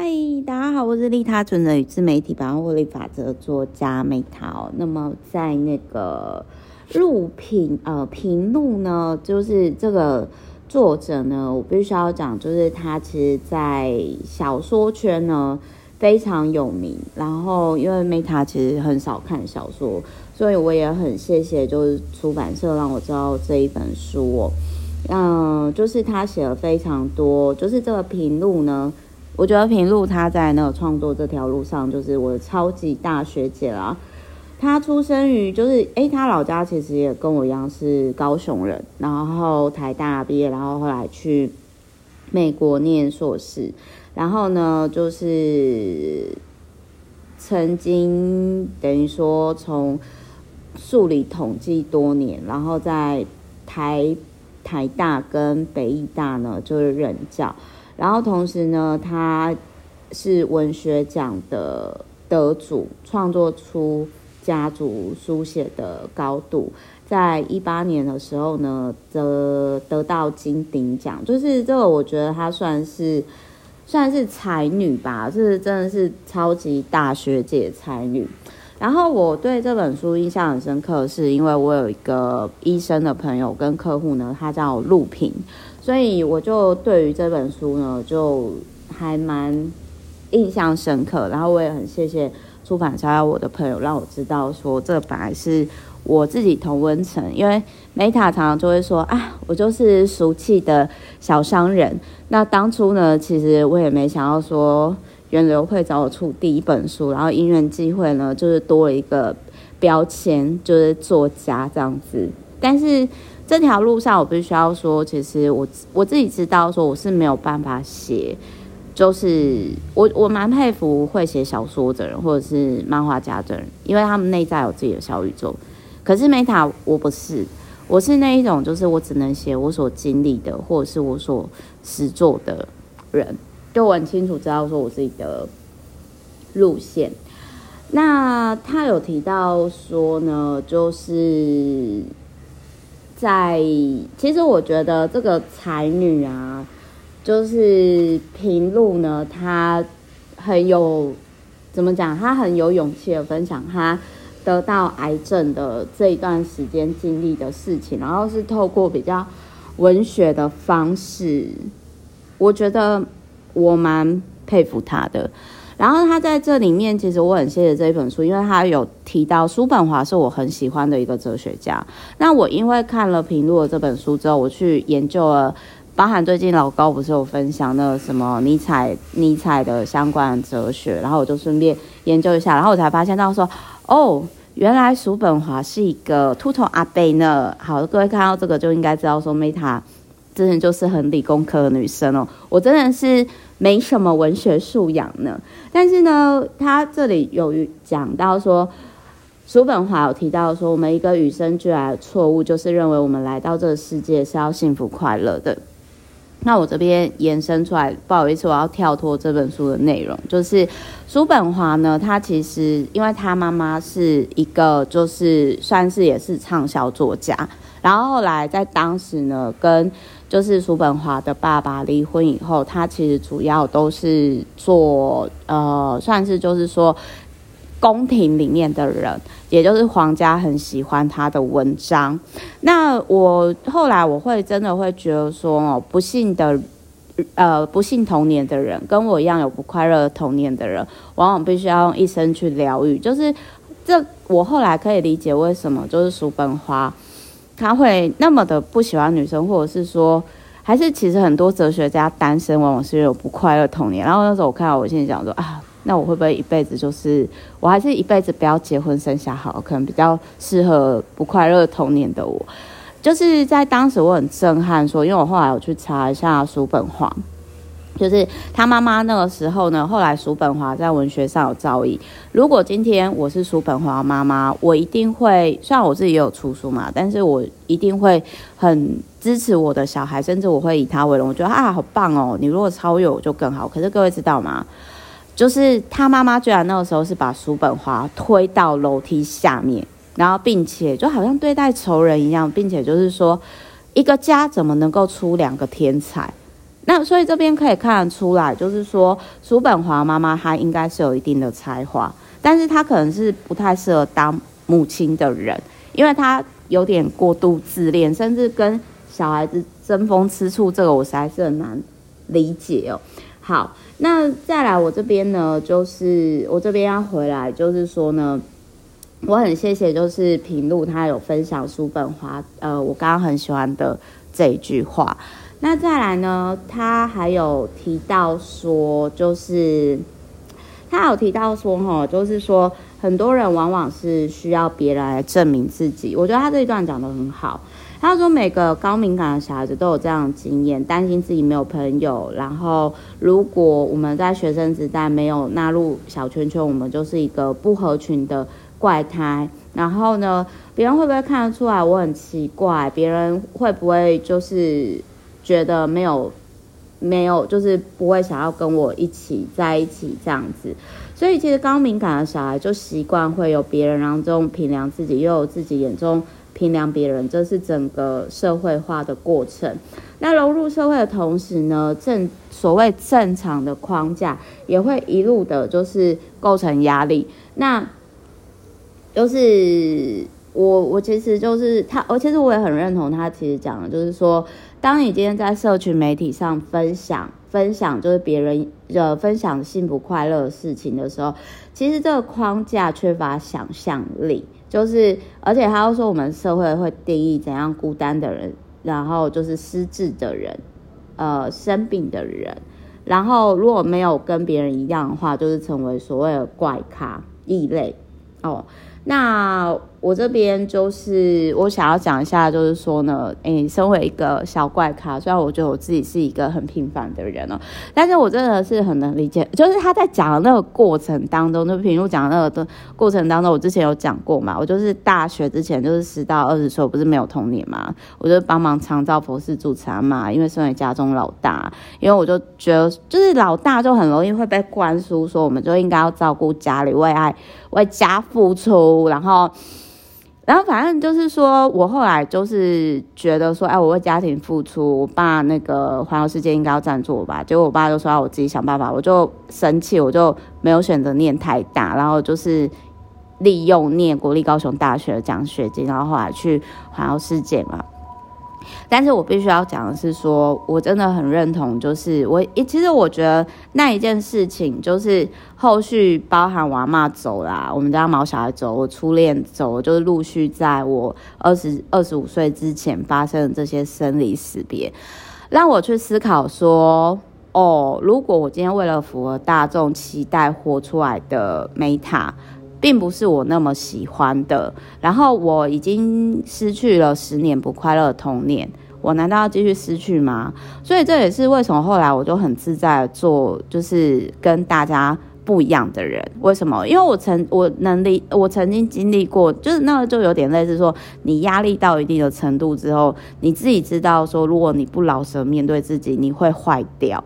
嗨，大家好，我是利他存的与自媒体百万获利法则作家 Meta。那么在那个录屏呃平路呢，就是这个作者呢，我必须要讲，就是他其实在小说圈呢非常有名。然后因为 Meta 其实很少看小说，所以我也很谢谢就是出版社让我知道这一本书哦。嗯，就是他写了非常多，就是这个平路呢。我觉得平路他在那个创作这条路上，就是我的超级大学姐啦。他出生于就是，诶，他老家其实也跟我一样是高雄人，然后台大毕业，然后后来去美国念硕士，然后呢，就是曾经等于说从数理统计多年，然后在台台大跟北艺大呢就是任教。然后同时呢，他是文学奖的得主，创作出家族书写的高度。在一八年的时候呢，得得到金鼎奖，就是这个，我觉得她算是算是才女吧，是真的是超级大学姐才女。然后我对这本书印象很深刻，是因为我有一个医生的朋友跟客户呢，他叫陆平。所以我就对于这本书呢，就还蛮印象深刻。然后我也很谢谢出版社还有我的朋友，让我知道说这本来是我自己同温层。因为 Meta 常常就会说啊，我就是俗气的小商人。那当初呢，其实我也没想到说源流会找我出第一本书，然后因缘际会呢，就是多了一个标签，就是作家这样子。但是。这条路上，我必须要说，其实我我自己知道，说我是没有办法写，就是我我蛮佩服会写小说的人，或者是漫画家的人，因为他们内在有自己的小宇宙。可是 Meta 我不是，我是那一种，就是我只能写我所经历的，或者是我所实作的人，就我很清楚知道说我自己的路线。那他有提到说呢，就是。在其实我觉得这个才女啊，就是平路呢，她很有怎么讲？她很有勇气的分享她得到癌症的这一段时间经历的事情，然后是透过比较文学的方式，我觉得我蛮佩服她的。然后他在这里面，其实我很谢谢这一本书，因为他有提到叔本华是我很喜欢的一个哲学家。那我因为看了平路的这本书之后，我去研究了，包含最近老高不是有分享那个什么尼采、尼采的相关哲学，然后我就顺便研究一下，然后我才发现到说，哦，原来叔本华是一个秃头阿伯呢。好，各位看到这个就应该知道说，Meta 真的就是很理工科的女生哦，我真的是。没什么文学素养呢，但是呢，他这里有讲到说，叔本华有提到说，我们一个与生俱来的错误就是认为我们来到这个世界是要幸福快乐的。那我这边延伸出来，不好意思，我要跳脱这本书的内容，就是叔本华呢，他其实因为他妈妈是一个就是算是也是畅销作家，然后后来在当时呢跟。就是叔本华的爸爸离婚以后，他其实主要都是做呃，算是就是说宫廷里面的人，也就是皇家很喜欢他的文章。那我后来我会真的会觉得说，哦，不幸的呃，不幸童年的人，跟我一样有不快乐的童年的人，往往必须要用一生去疗愈。就是这，我后来可以理解为什么，就是叔本华。他会那么的不喜欢女生，或者是说，还是其实很多哲学家单身往往是有不快乐童年。然后那时候我看到，我心里想说啊，那我会不会一辈子就是，我还是一辈子不要结婚生小孩，可能比较适合不快乐童年的我。就是在当时我很震撼，说，因为我后来我去查一下叔本华。就是他妈妈那个时候呢，后来叔本华在文学上有造诣。如果今天我是叔本华妈妈，我一定会，虽然我自己也有出书嘛，但是我一定会很支持我的小孩，甚至我会以他为荣。我觉得啊，好棒哦！你如果超越我就更好。可是各位知道吗？就是他妈妈居然那个时候是把叔本华推到楼梯下面，然后并且就好像对待仇人一样，并且就是说，一个家怎么能够出两个天才？那所以这边可以看得出来，就是说叔本华妈妈她应该是有一定的才华，但是她可能是不太适合当母亲的人，因为她有点过度自恋，甚至跟小孩子争风吃醋，这个我实在是很难理解哦。好，那再来我这边呢，就是我这边要回来，就是说呢。我很谢谢，就是平路他有分享叔本华，呃，我刚刚很喜欢的这一句话。那再来呢，他还有提到说，就是他有提到说，哈，就是说很多人往往是需要别人来证明自己。我觉得他这一段讲得很好。他说每个高敏感的小孩子都有这样的经验，担心自己没有朋友。然后如果我们在学生时代没有纳入小圈圈，我们就是一个不合群的。怪胎，然后呢，别人会不会看得出来我很奇怪？别人会不会就是觉得没有没有，就是不会想要跟我一起在一起这样子？所以其实高敏感的小孩就习惯会有别人当中评量自己，又有自己眼中评量别人，这是整个社会化的过程。那融入社会的同时呢，正所谓正常的框架也会一路的，就是构成压力。那就是我，我其实就是他，我其实我也很认同他。其实讲的就是说，当你今天在社群媒体上分享、分享就是别人呃分享幸福快乐的事情的时候，其实这个框架缺乏想象力。就是，而且他又说，我们社会会定义怎样孤单的人，然后就是失智的人，呃，生病的人，然后如果没有跟别人一样的话，就是成为所谓的怪咖、异类哦。那我这边就是我想要讲一下，就是说呢，诶、身为一个小怪咖，虽然我觉得我自己是一个很平凡的人哦，但是我真的是很能理解，就是他在讲的那个过程当中，就平如讲的那个的过程当中，我之前有讲过嘛，我就是大学之前就是十到二十岁，我不是没有童年嘛，我就帮忙长照佛事助持嘛，因为身为家中老大，因为我就觉得就是老大就很容易会被灌输说，我们就应该要照顾家里，为爱为家付出，然后。然后反正就是说，我后来就是觉得说，哎，我为家庭付出，我爸那个环游世界应该要赞助我吧？结果我爸就说要我自己想办法，我就生气，我就没有选择念太大，然后就是利用念国立高雄大学的奖学金，然后后来去环游世界嘛。但是我必须要讲的是说，我真的很认同，就是我，其实我觉得那一件事情，就是后续包含我阿嬷走啦，我们家毛小孩走，我初恋走，就是陆续在我二十二十五岁之前发生的这些生离死别，让我去思考说，哦，如果我今天为了符合大众期待活出来的 Meta。并不是我那么喜欢的，然后我已经失去了十年不快乐的童年，我难道要继续失去吗？所以这也是为什么后来我就很自在做，就是跟大家不一样的人。为什么？因为我曾我能力，我曾经经历过，就是那个就有点类似说，你压力到一定的程度之后，你自己知道说，如果你不老实面对自己，你会坏掉。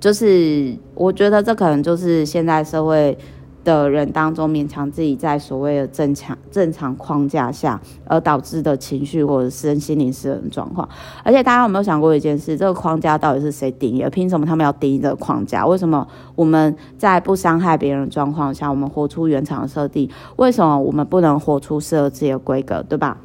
就是我觉得这可能就是现在社会。的人当中勉强自己在所谓的正常正常框架下，而导致的情绪或者是身心灵失衡状况。而且大家有没有想过一件事？这个框架到底是谁定义的？凭什么他们要定义这个框架？为什么我们在不伤害别人的状况下，我们活出原厂设定？为什么我们不能活出适合自己的规格？对吧？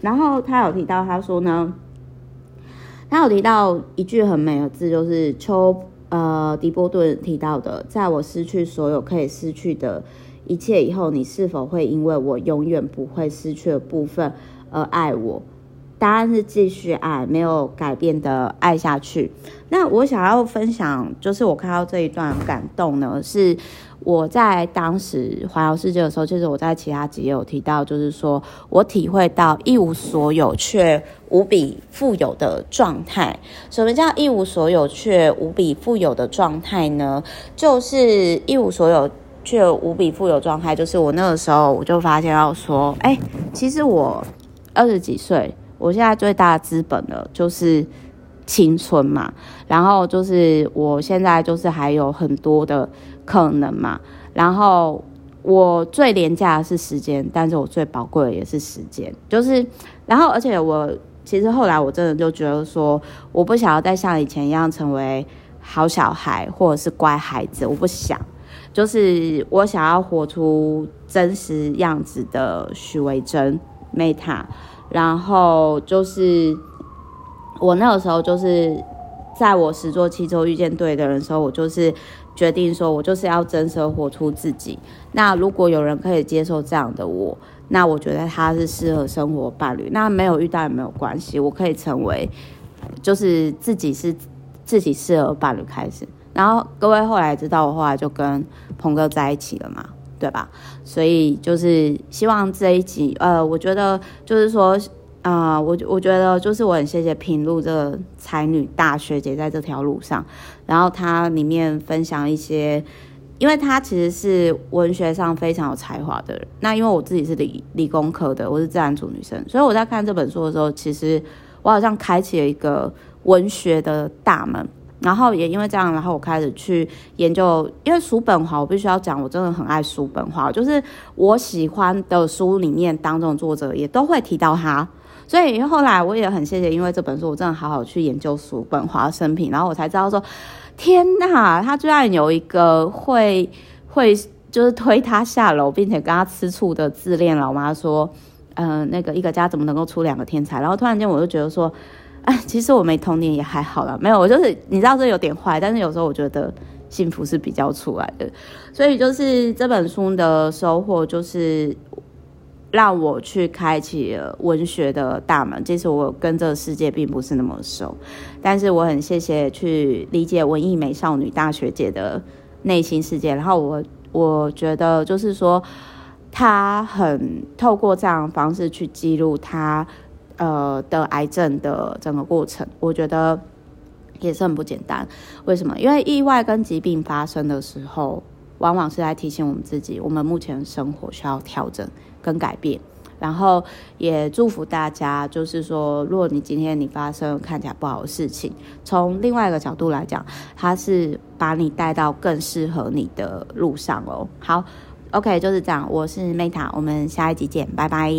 然后他有提到，他说呢，他有提到一句很美的字，就是秋。呃，迪波顿提到的，在我失去所有可以失去的一切以后，你是否会因为我永远不会失去的部分而爱我？答案是继续爱，没有改变的爱下去。那我想要分享，就是我看到这一段感动呢，是。我在当时环游世界的时候，其实我在其他集有提到，就是说我体会到一无所有却无比富有的状态。什么叫一无所有却无比富有的状态呢？就是一无所有却无比富有状态，就是我那个时候我就发现要说，哎，其实我二十几岁，我现在最大的资本呢，就是青春嘛。然后就是我现在就是还有很多的。可能嘛，然后我最廉价的是时间，但是我最宝贵的也是时间，就是，然后而且我其实后来我真的就觉得说，我不想要再像以前一样成为好小孩或者是乖孩子，我不想，就是我想要活出真实样子的许维珍 Meta，然后就是我那个时候就是在我实作七周遇见对的人的时候，我就是决定说，我就是要真实活出自己。那如果有人可以接受这样的我。那我觉得他是适合生活伴侣，那没有遇到也没有关系，我可以成为，就是自己是自己适合伴侣开始。然后各位后来知道我后来就跟鹏哥在一起了嘛，对吧？所以就是希望这一集，呃，我觉得就是说，啊、我我觉得就是我很谢谢平路这个才女大学姐在这条路上，然后她里面分享一些。因为他其实是文学上非常有才华的人，那因为我自己是理理工科的，我是自然组女生，所以我在看这本书的时候，其实我好像开启了一个文学的大门，然后也因为这样，然后我开始去研究，因为叔本华，我必须要讲，我真的很爱叔本华，就是我喜欢的书里面当中作者也都会提到他，所以后来我也很谢谢，因为这本书我真的好好去研究叔本华的生平，然后我才知道说。天呐，他居然有一个会会就是推他下楼，并且跟他吃醋的自恋老妈说，嗯、那个一个家怎么能够出两个天才？然后突然间我就觉得说，哎，其实我没童年也还好啦，没有，我就是你知道这有点坏，但是有时候我觉得幸福是比较出来的，所以就是这本书的收获就是。让我去开启了文学的大门。其实我跟这个世界并不是那么熟，但是我很谢谢去理解文艺美少女大学姐的内心世界。然后我我觉得就是说，她很透过这样的方式去记录她呃得癌症的整个过程，我觉得也是很不简单。为什么？因为意外跟疾病发生的时候，往往是来提醒我们自己，我们目前生活需要调整。跟改变，然后也祝福大家。就是说，如果你今天你发生看起来不好的事情，从另外一个角度来讲，它是把你带到更适合你的路上哦。好，OK，就是这样。我是 Meta，我们下一集见，拜拜。